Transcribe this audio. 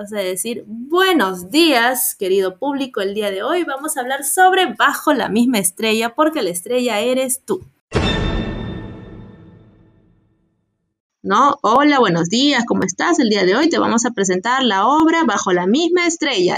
o sea, decir buenos días, querido público. El día de hoy vamos a hablar sobre Bajo la misma estrella, porque la estrella eres tú. ¿no? Hola, buenos días, ¿cómo estás? El día de hoy te vamos a presentar la obra Bajo la misma estrella.